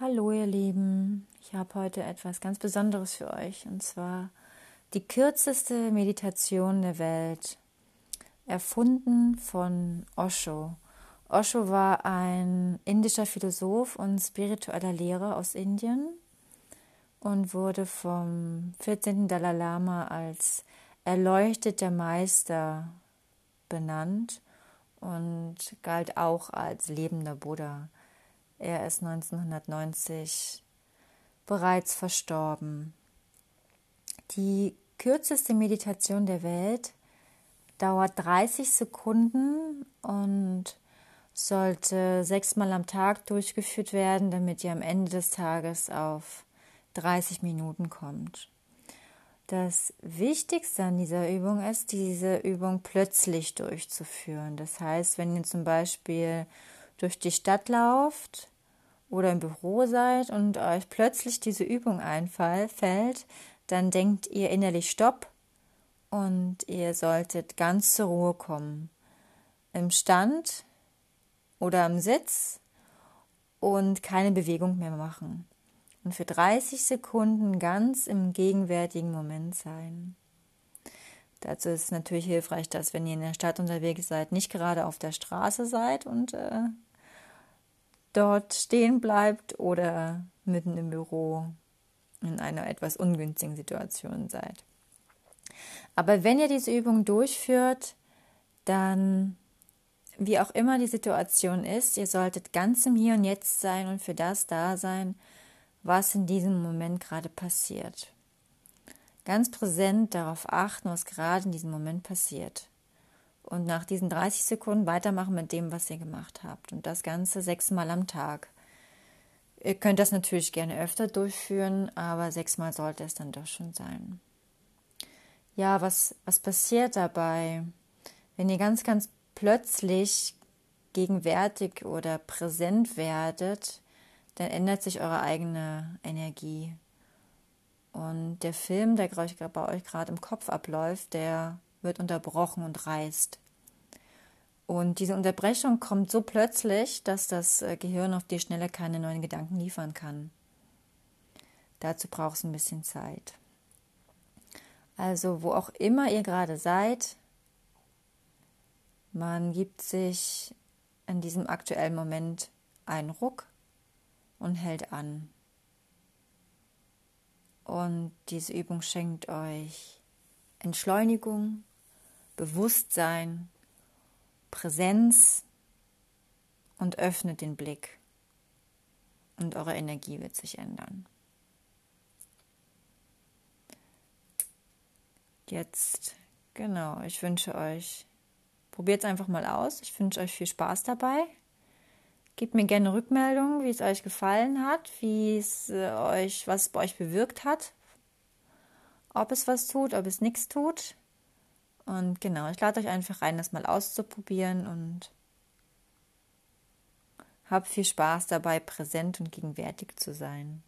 Hallo ihr Lieben, ich habe heute etwas ganz Besonderes für euch und zwar die kürzeste Meditation der Welt, erfunden von Osho. Osho war ein indischer Philosoph und spiritueller Lehrer aus Indien und wurde vom 14. Dalai Lama als erleuchteter Meister benannt und galt auch als lebender Buddha. Er ist 1990 bereits verstorben. Die kürzeste Meditation der Welt dauert 30 Sekunden und sollte sechsmal am Tag durchgeführt werden, damit ihr am Ende des Tages auf 30 Minuten kommt. Das Wichtigste an dieser Übung ist, diese Übung plötzlich durchzuführen. Das heißt, wenn ihr zum Beispiel durch die Stadt lauft oder im Büro seid und euch plötzlich diese Übung einfällt, dann denkt ihr innerlich Stopp und ihr solltet ganz zur Ruhe kommen. Im Stand oder im Sitz und keine Bewegung mehr machen. Und für 30 Sekunden ganz im gegenwärtigen Moment sein. Dazu ist es natürlich hilfreich, dass wenn ihr in der Stadt unterwegs seid, nicht gerade auf der Straße seid und äh, dort stehen bleibt oder mitten im Büro in einer etwas ungünstigen Situation seid. Aber wenn ihr diese Übung durchführt, dann, wie auch immer die Situation ist, ihr solltet ganz im Hier und Jetzt sein und für das da sein, was in diesem Moment gerade passiert. Ganz präsent darauf achten, was gerade in diesem Moment passiert und nach diesen 30 Sekunden weitermachen mit dem, was ihr gemacht habt. Und das Ganze sechsmal am Tag. Ihr könnt das natürlich gerne öfter durchführen, aber sechsmal sollte es dann doch schon sein. Ja, was, was passiert dabei, wenn ihr ganz, ganz plötzlich gegenwärtig oder präsent werdet, dann ändert sich eure eigene Energie. Und der Film, der bei euch gerade im Kopf abläuft, der wird unterbrochen und reißt. Und diese Unterbrechung kommt so plötzlich, dass das äh, Gehirn auf die Schnelle keine neuen Gedanken liefern kann. Dazu braucht es ein bisschen Zeit. Also wo auch immer ihr gerade seid, man gibt sich in diesem aktuellen Moment einen Ruck und hält an. Und diese Übung schenkt euch Entschleunigung, Bewusstsein, Präsenz und öffnet den Blick. Und eure Energie wird sich ändern. Jetzt, genau, ich wünsche euch, probiert es einfach mal aus. Ich wünsche euch viel Spaß dabei. Gebt mir gerne Rückmeldungen, wie es euch gefallen hat, wie es äh, euch, was es bei euch bewirkt hat. Ob es was tut, ob es nichts tut. Und genau, ich lade euch einfach rein, das mal auszuprobieren und habt viel Spaß dabei, präsent und gegenwärtig zu sein.